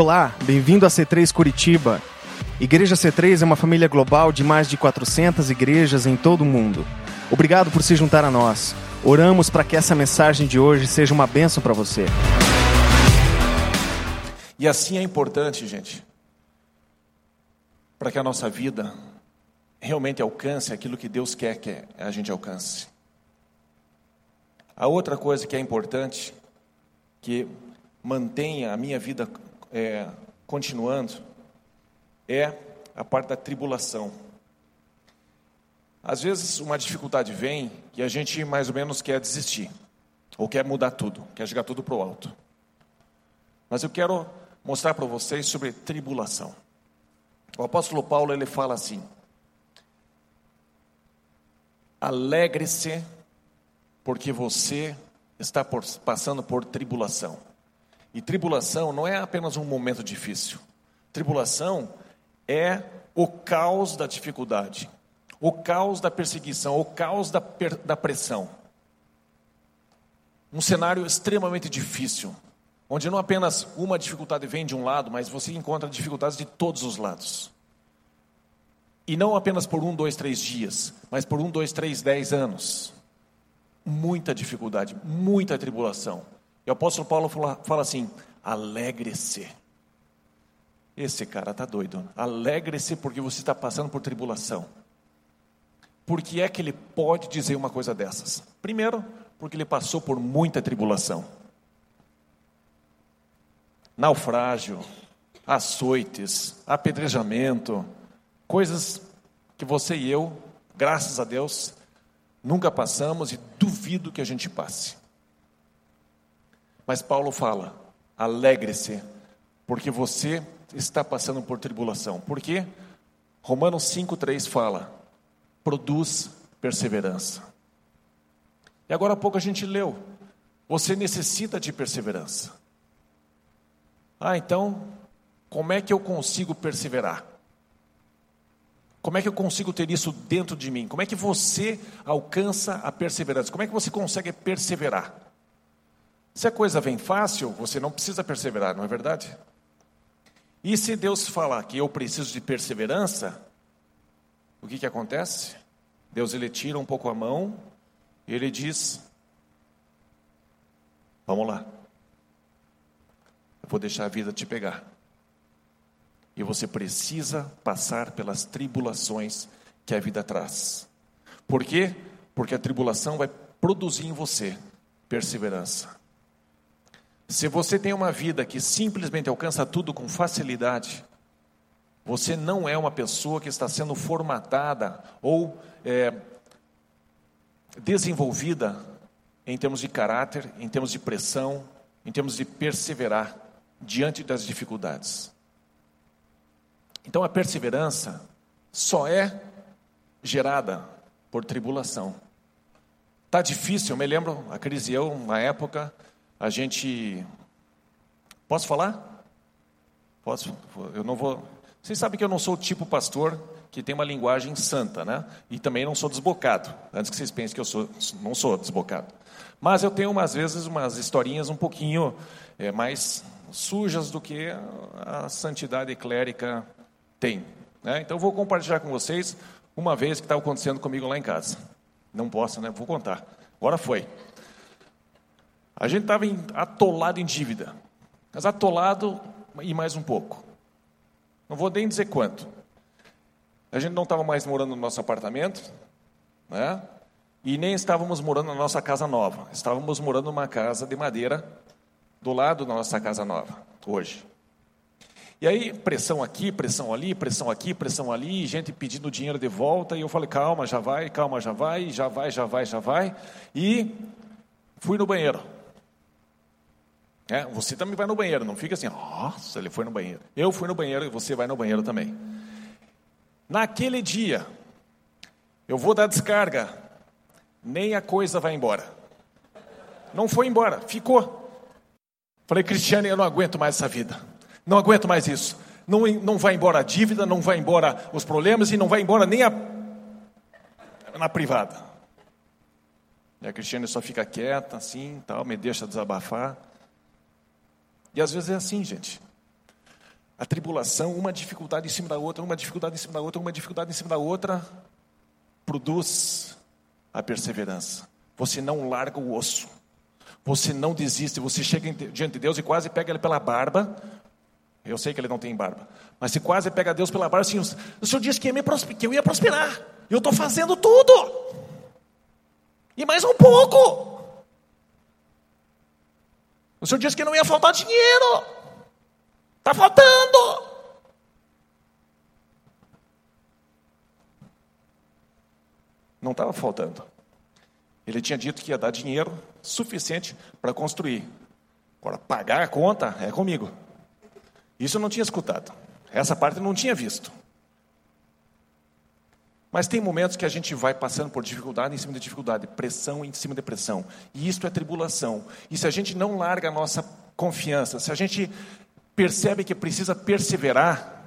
Olá, bem-vindo a C3 Curitiba. Igreja C3 é uma família global de mais de 400 igrejas em todo o mundo. Obrigado por se juntar a nós. Oramos para que essa mensagem de hoje seja uma bênção para você. E assim é importante, gente, para que a nossa vida realmente alcance aquilo que Deus quer que a gente alcance. A outra coisa que é importante, que mantenha a minha vida é, continuando, é a parte da tribulação. Às vezes uma dificuldade vem e a gente mais ou menos quer desistir, ou quer mudar tudo, quer jogar tudo para o alto. Mas eu quero mostrar para vocês sobre tribulação. O apóstolo Paulo ele fala assim: Alegre-se, porque você está por, passando por tribulação. E tribulação não é apenas um momento difícil. Tribulação é o caos da dificuldade, o caos da perseguição, o caos da, da pressão. Um cenário extremamente difícil, onde não apenas uma dificuldade vem de um lado, mas você encontra dificuldades de todos os lados. E não apenas por um, dois, três dias, mas por um, dois, três, dez anos. Muita dificuldade, muita tribulação. E o apóstolo Paulo fala, fala assim: alegre-se. Esse cara está doido. Alegre-se porque você está passando por tribulação. Por que é que ele pode dizer uma coisa dessas? Primeiro, porque ele passou por muita tribulação. Naufrágio, açoites, apedrejamento, coisas que você e eu, graças a Deus, nunca passamos e duvido que a gente passe. Mas Paulo fala: alegre-se, porque você está passando por tribulação. Por quê? Romanos 5,3 fala: produz perseverança. E agora há pouco a gente leu: você necessita de perseverança. Ah, então, como é que eu consigo perseverar? Como é que eu consigo ter isso dentro de mim? Como é que você alcança a perseverança? Como é que você consegue perseverar? Se a coisa vem fácil, você não precisa perseverar, não é verdade? E se Deus falar que eu preciso de perseverança, o que, que acontece? Deus ele tira um pouco a mão e ele diz: Vamos lá, eu vou deixar a vida te pegar. E você precisa passar pelas tribulações que a vida traz. Por quê? Porque a tribulação vai produzir em você perseverança. Se você tem uma vida que simplesmente alcança tudo com facilidade, você não é uma pessoa que está sendo formatada ou é, desenvolvida em termos de caráter, em termos de pressão, em termos de perseverar diante das dificuldades. Então a perseverança só é gerada por tribulação. Tá difícil, eu me lembro, a crise eu, na época, a gente. Posso falar? Posso? Eu não vou. Vocês sabem que eu não sou o tipo pastor que tem uma linguagem santa, né? E também não sou desbocado. Antes que vocês pensem que eu sou, não sou desbocado. Mas eu tenho, às vezes, umas historinhas um pouquinho é, mais sujas do que a santidade clérica tem. Né? Então, eu vou compartilhar com vocês uma vez que estava acontecendo comigo lá em casa. Não posso, né? Vou contar. Agora foi. A gente estava atolado em dívida. Mas atolado e mais um pouco. Não vou nem dizer quanto. A gente não estava mais morando no nosso apartamento, né? E nem estávamos morando na nossa casa nova. Estávamos morando numa casa de madeira do lado da nossa casa nova, hoje. E aí, pressão aqui, pressão ali, pressão aqui, pressão ali, gente pedindo dinheiro de volta, e eu falei, calma, já vai, calma, já vai, já vai, já vai, já vai. E fui no banheiro. É, você também vai no banheiro, não fica assim, nossa, ele foi no banheiro. Eu fui no banheiro e você vai no banheiro também. Naquele dia, eu vou dar descarga, nem a coisa vai embora. Não foi embora, ficou. Falei, Cristiane, eu não aguento mais essa vida. Não aguento mais isso. Não, não vai embora a dívida, não vai embora os problemas e não vai embora nem a na privada. E a Cristiane só fica quieta, assim, tal, me deixa desabafar. E às vezes é assim, gente. A tribulação, uma dificuldade em cima da outra, uma dificuldade em cima da outra, uma dificuldade em cima da outra, produz a perseverança. Você não larga o osso. Você não desiste, você chega diante de Deus e quase pega ele pela barba. Eu sei que ele não tem barba, mas se quase pega Deus pela barba, assim, o Senhor disse que, que eu ia prosperar. Eu estou fazendo tudo. E mais um pouco. O Senhor disse que não ia faltar dinheiro. Está faltando. Não estava faltando. Ele tinha dito que ia dar dinheiro suficiente para construir. Agora, pagar a conta é comigo. Isso eu não tinha escutado. Essa parte eu não tinha visto. Mas tem momentos que a gente vai passando por dificuldade em cima de dificuldade, pressão em cima de pressão. E isso é tribulação. E se a gente não larga a nossa confiança, se a gente percebe que precisa perseverar,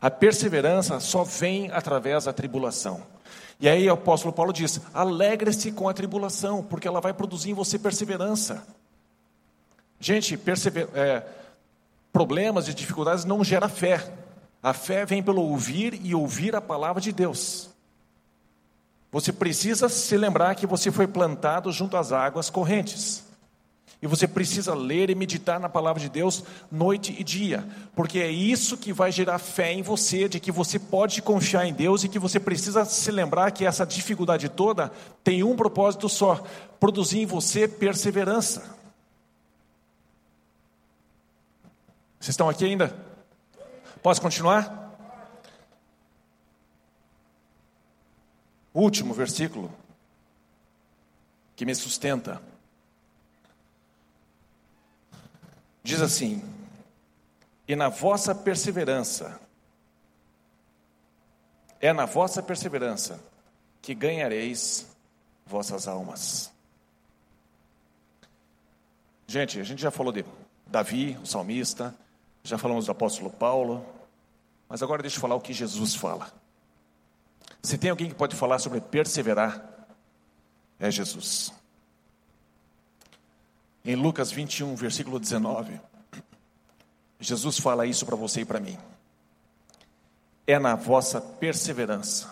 a perseverança só vem através da tribulação. E aí o apóstolo Paulo diz: alegre-se com a tribulação, porque ela vai produzir em você perseverança. Gente, persever, é, problemas e dificuldades não gera fé. A fé vem pelo ouvir e ouvir a palavra de Deus. Você precisa se lembrar que você foi plantado junto às águas correntes. E você precisa ler e meditar na palavra de Deus noite e dia, porque é isso que vai gerar fé em você, de que você pode confiar em Deus e que você precisa se lembrar que essa dificuldade toda tem um propósito só: produzir em você perseverança. Vocês estão aqui ainda? Posso continuar? Último versículo que me sustenta. Diz assim: E na vossa perseverança, é na vossa perseverança que ganhareis vossas almas. Gente, a gente já falou de Davi, o salmista, já falamos do apóstolo Paulo, mas agora deixa eu falar o que Jesus fala. Se tem alguém que pode falar sobre perseverar, é Jesus. Em Lucas 21, versículo 19, Jesus fala isso para você e para mim. É na vossa perseverança,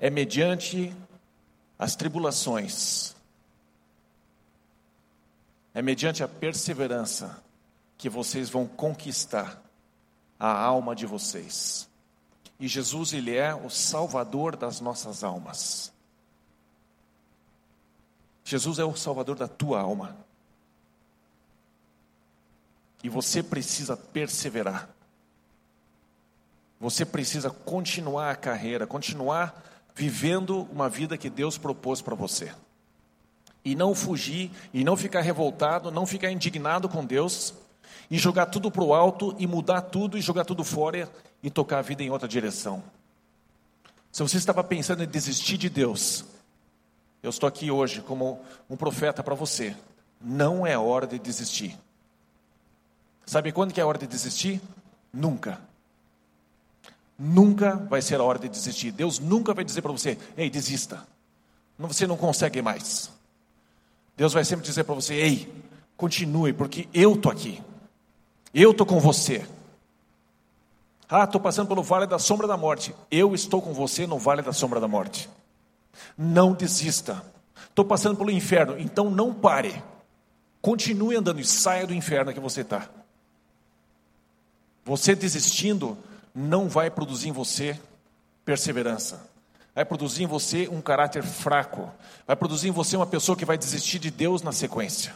é mediante as tribulações, é mediante a perseverança que vocês vão conquistar a alma de vocês. E Jesus, Ele é o Salvador das nossas almas. Jesus é o Salvador da tua alma. E você precisa perseverar. Você precisa continuar a carreira, continuar vivendo uma vida que Deus propôs para você. E não fugir, e não ficar revoltado, não ficar indignado com Deus, e jogar tudo para o alto e mudar tudo e jogar tudo fora e tocar a vida em outra direção. Se você estava pensando em desistir de Deus, eu estou aqui hoje como um profeta para você. Não é hora de desistir. Sabe quando que é a hora de desistir? Nunca. Nunca vai ser a hora de desistir. Deus nunca vai dizer para você: "Ei, desista". Você não consegue mais. Deus vai sempre dizer para você: "Ei, continue, porque eu tô aqui". Eu estou com você. Ah, estou passando pelo vale da sombra da morte. Eu estou com você no vale da sombra da morte. Não desista. Estou passando pelo inferno, então não pare. Continue andando e saia do inferno que você está. Você desistindo não vai produzir em você perseverança. Vai produzir em você um caráter fraco. Vai produzir em você uma pessoa que vai desistir de Deus na sequência.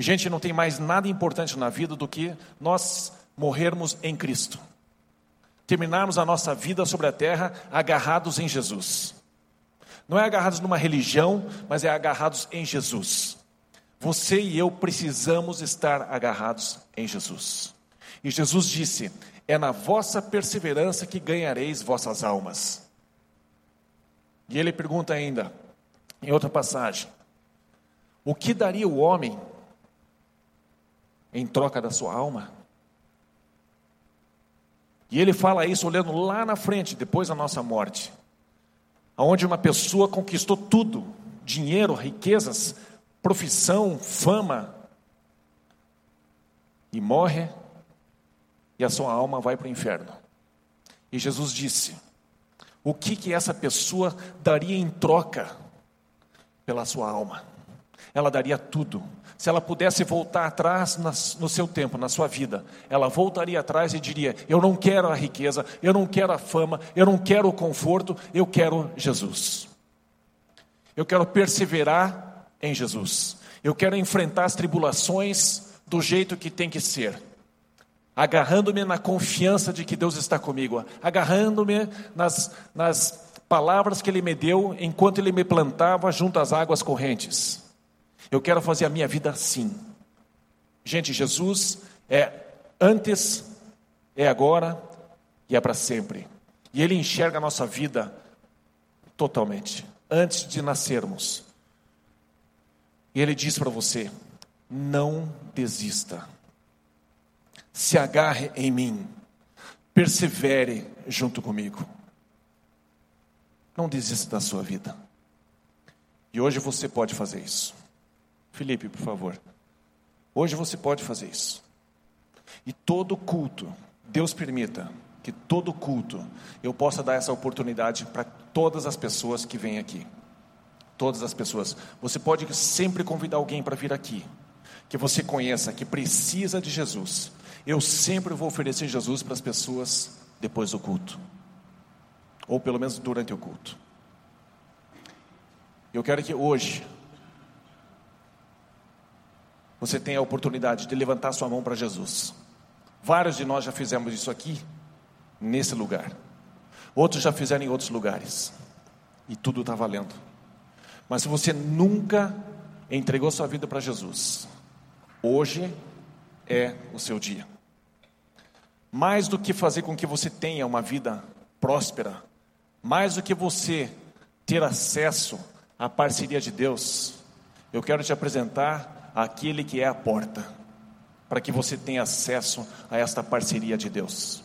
E, gente, não tem mais nada importante na vida do que nós morrermos em Cristo. Terminarmos a nossa vida sobre a terra agarrados em Jesus. Não é agarrados numa religião, mas é agarrados em Jesus. Você e eu precisamos estar agarrados em Jesus. E Jesus disse: É na vossa perseverança que ganhareis vossas almas. E ele pergunta ainda, em outra passagem: O que daria o homem em troca da sua alma. E ele fala isso olhando lá na frente, depois da nossa morte, aonde uma pessoa conquistou tudo: dinheiro, riquezas, profissão, fama. e morre, e a sua alma vai para o inferno. E Jesus disse: o que que essa pessoa daria em troca pela sua alma? Ela daria tudo. Se ela pudesse voltar atrás no seu tempo, na sua vida, ela voltaria atrás e diria: Eu não quero a riqueza, eu não quero a fama, eu não quero o conforto, eu quero Jesus. Eu quero perseverar em Jesus. Eu quero enfrentar as tribulações do jeito que tem que ser agarrando-me na confiança de que Deus está comigo, agarrando-me nas, nas palavras que Ele me deu enquanto Ele me plantava junto às águas correntes. Eu quero fazer a minha vida assim. Gente, Jesus é antes, é agora e é para sempre. E Ele enxerga a nossa vida totalmente, antes de nascermos. E Ele diz para você: não desista se agarre em mim, persevere junto comigo. Não desista da sua vida. E hoje você pode fazer isso. Felipe, por favor. Hoje você pode fazer isso. E todo culto, Deus permita que todo culto eu possa dar essa oportunidade para todas as pessoas que vêm aqui. Todas as pessoas. Você pode sempre convidar alguém para vir aqui, que você conheça, que precisa de Jesus eu sempre vou oferecer Jesus para as pessoas depois do culto, ou pelo menos durante o culto. Eu quero que hoje você tenha a oportunidade de levantar sua mão para Jesus. Vários de nós já fizemos isso aqui, nesse lugar. Outros já fizeram em outros lugares. E tudo está valendo. Mas se você nunca entregou sua vida para Jesus, hoje é o seu dia. Mais do que fazer com que você tenha uma vida próspera, mais do que você ter acesso à parceria de Deus, eu quero te apresentar aquele que é a porta, para que você tenha acesso a esta parceria de Deus.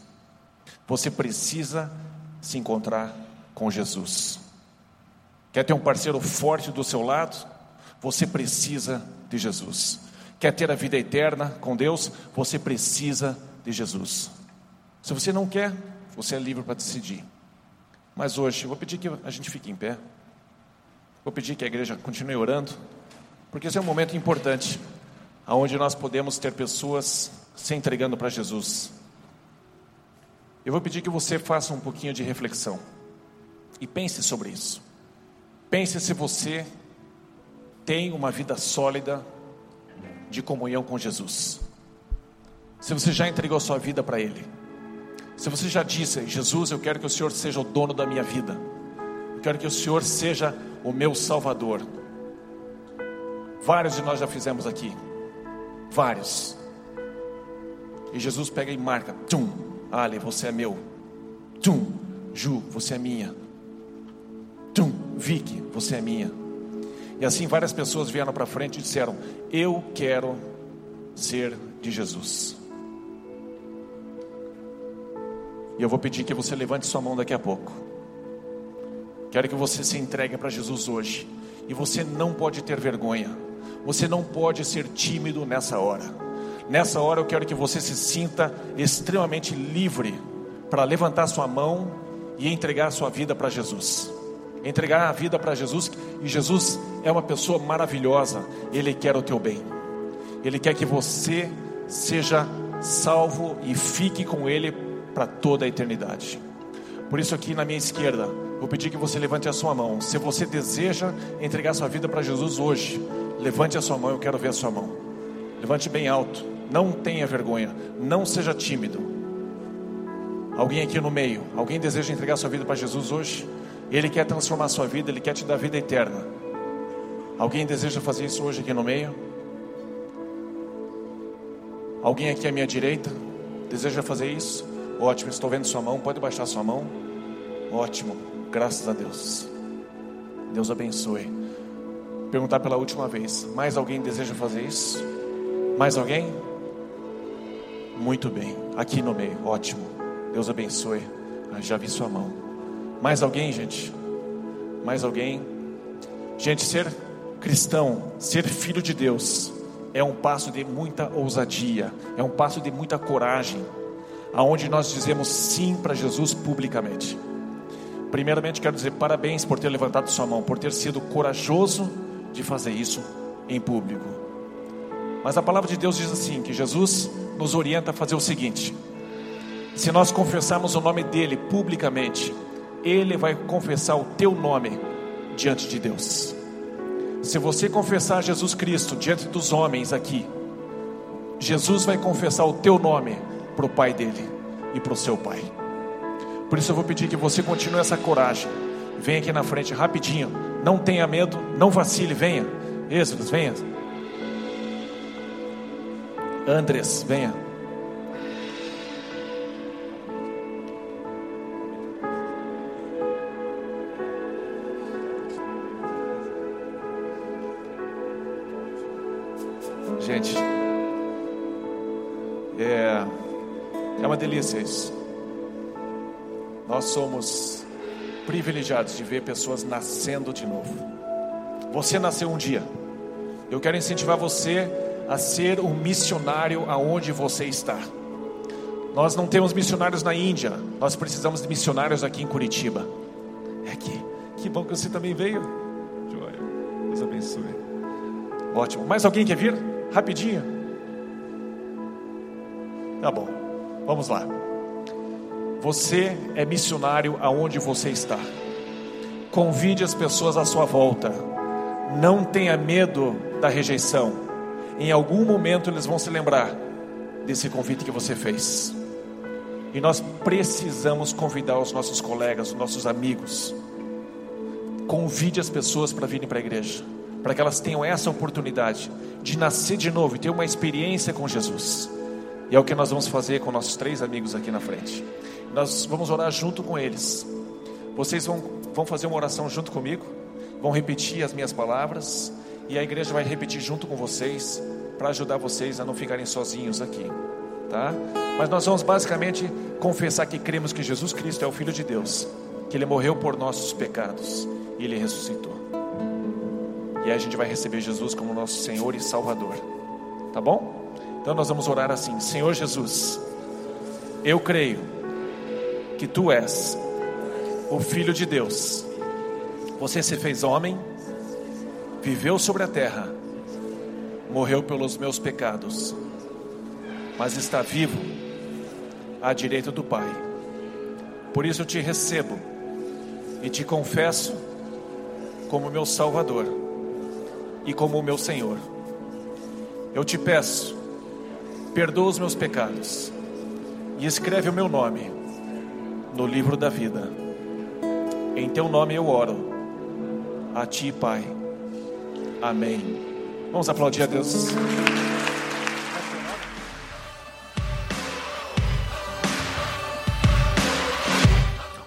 Você precisa se encontrar com Jesus. Quer ter um parceiro forte do seu lado? Você precisa de Jesus. Quer ter a vida eterna com Deus? Você precisa de Jesus. Se você não quer, você é livre para decidir. Mas hoje, eu vou pedir que a gente fique em pé. Vou pedir que a igreja continue orando, porque esse é um momento importante, onde nós podemos ter pessoas se entregando para Jesus. Eu vou pedir que você faça um pouquinho de reflexão e pense sobre isso. Pense se você tem uma vida sólida de comunhão com Jesus. Se você já entregou sua vida para Ele. Se você já disse, Jesus, eu quero que o Senhor seja o dono da minha vida. Eu quero que o Senhor seja o meu Salvador. Vários de nós já fizemos aqui. Vários. E Jesus pega e marca. Tum, Ali, você é meu. Tum, Ju, você é minha. Tum, Vicky, você é minha. E assim várias pessoas vieram para frente e disseram: Eu quero ser de Jesus. E eu vou pedir que você levante sua mão daqui a pouco. Quero que você se entregue para Jesus hoje. E você não pode ter vergonha. Você não pode ser tímido nessa hora. Nessa hora eu quero que você se sinta extremamente livre para levantar sua mão e entregar sua vida para Jesus entregar a vida para Jesus, e Jesus é uma pessoa maravilhosa, ele quer o teu bem, ele quer que você seja salvo e fique com ele para toda a eternidade. Por isso, aqui na minha esquerda, vou pedir que você levante a sua mão. Se você deseja entregar sua vida para Jesus hoje, levante a sua mão, eu quero ver a sua mão. Levante bem alto, não tenha vergonha, não seja tímido. Alguém aqui no meio, alguém deseja entregar sua vida para Jesus hoje? Ele quer transformar sua vida, Ele quer te dar vida eterna. Alguém deseja fazer isso hoje aqui no meio? Alguém aqui à minha direita deseja fazer isso? Ótimo, estou vendo sua mão. Pode baixar sua mão. Ótimo, graças a Deus. Deus abençoe. Perguntar pela última vez: mais alguém deseja fazer isso? Mais alguém? Muito bem, aqui no meio, ótimo. Deus abençoe. Ah, já vi sua mão. Mais alguém, gente? Mais alguém? Gente, ser cristão, ser filho de Deus, é um passo de muita ousadia, é um passo de muita coragem, aonde nós dizemos sim para Jesus publicamente. Primeiramente, quero dizer parabéns por ter levantado sua mão, por ter sido corajoso de fazer isso em público. Mas a palavra de Deus diz assim: que Jesus nos orienta a fazer o seguinte: se nós confessarmos o nome dele publicamente, ele vai confessar o teu nome diante de Deus. Se você confessar Jesus Cristo diante dos homens aqui, Jesus vai confessar o teu nome para o Pai dele e para o seu Pai. Por isso eu vou pedir que você continue essa coragem. Venha aqui na frente rapidinho. Não tenha medo, não vacile, venha. Êxodos, venha. Andres, venha. Gente, é, é uma delícia isso. Nós somos privilegiados de ver pessoas nascendo de novo. Você nasceu um dia. Eu quero incentivar você a ser um missionário aonde você está. Nós não temos missionários na Índia, nós precisamos de missionários aqui em Curitiba. É aqui. Que bom que você também veio. Joia. Deus abençoe. Ótimo. Mais alguém quer vir? Rapidinho. Tá bom. Vamos lá. Você é missionário aonde você está. Convide as pessoas à sua volta. Não tenha medo da rejeição. Em algum momento eles vão se lembrar desse convite que você fez. E nós precisamos convidar os nossos colegas, os nossos amigos. Convide as pessoas para virem para a igreja, para que elas tenham essa oportunidade de nascer de novo e ter uma experiência com Jesus. E é o que nós vamos fazer com nossos três amigos aqui na frente. Nós vamos orar junto com eles. Vocês vão, vão fazer uma oração junto comigo, vão repetir as minhas palavras, e a igreja vai repetir junto com vocês, para ajudar vocês a não ficarem sozinhos aqui, tá? Mas nós vamos basicamente confessar que cremos que Jesus Cristo é o Filho de Deus, que Ele morreu por nossos pecados e Ele ressuscitou. E aí a gente vai receber Jesus como nosso Senhor e Salvador, tá bom? Então nós vamos orar assim: Senhor Jesus, eu creio que Tu és o Filho de Deus, você se fez homem, viveu sobre a terra, morreu pelos meus pecados, mas está vivo à direita do Pai. Por isso eu te recebo e te confesso como meu Salvador e como meu Senhor. Eu te peço, perdoa os meus pecados e escreve o meu nome no livro da vida. Em teu nome eu oro. A ti, Pai. Amém. Vamos aplaudir a Deus.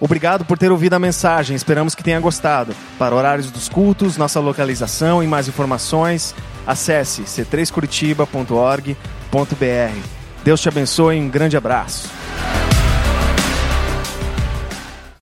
Obrigado por ter ouvido a mensagem, esperamos que tenha gostado. Para horários dos cultos, nossa localização e mais informações, acesse c3curitiba.org.br. Deus te abençoe e um grande abraço.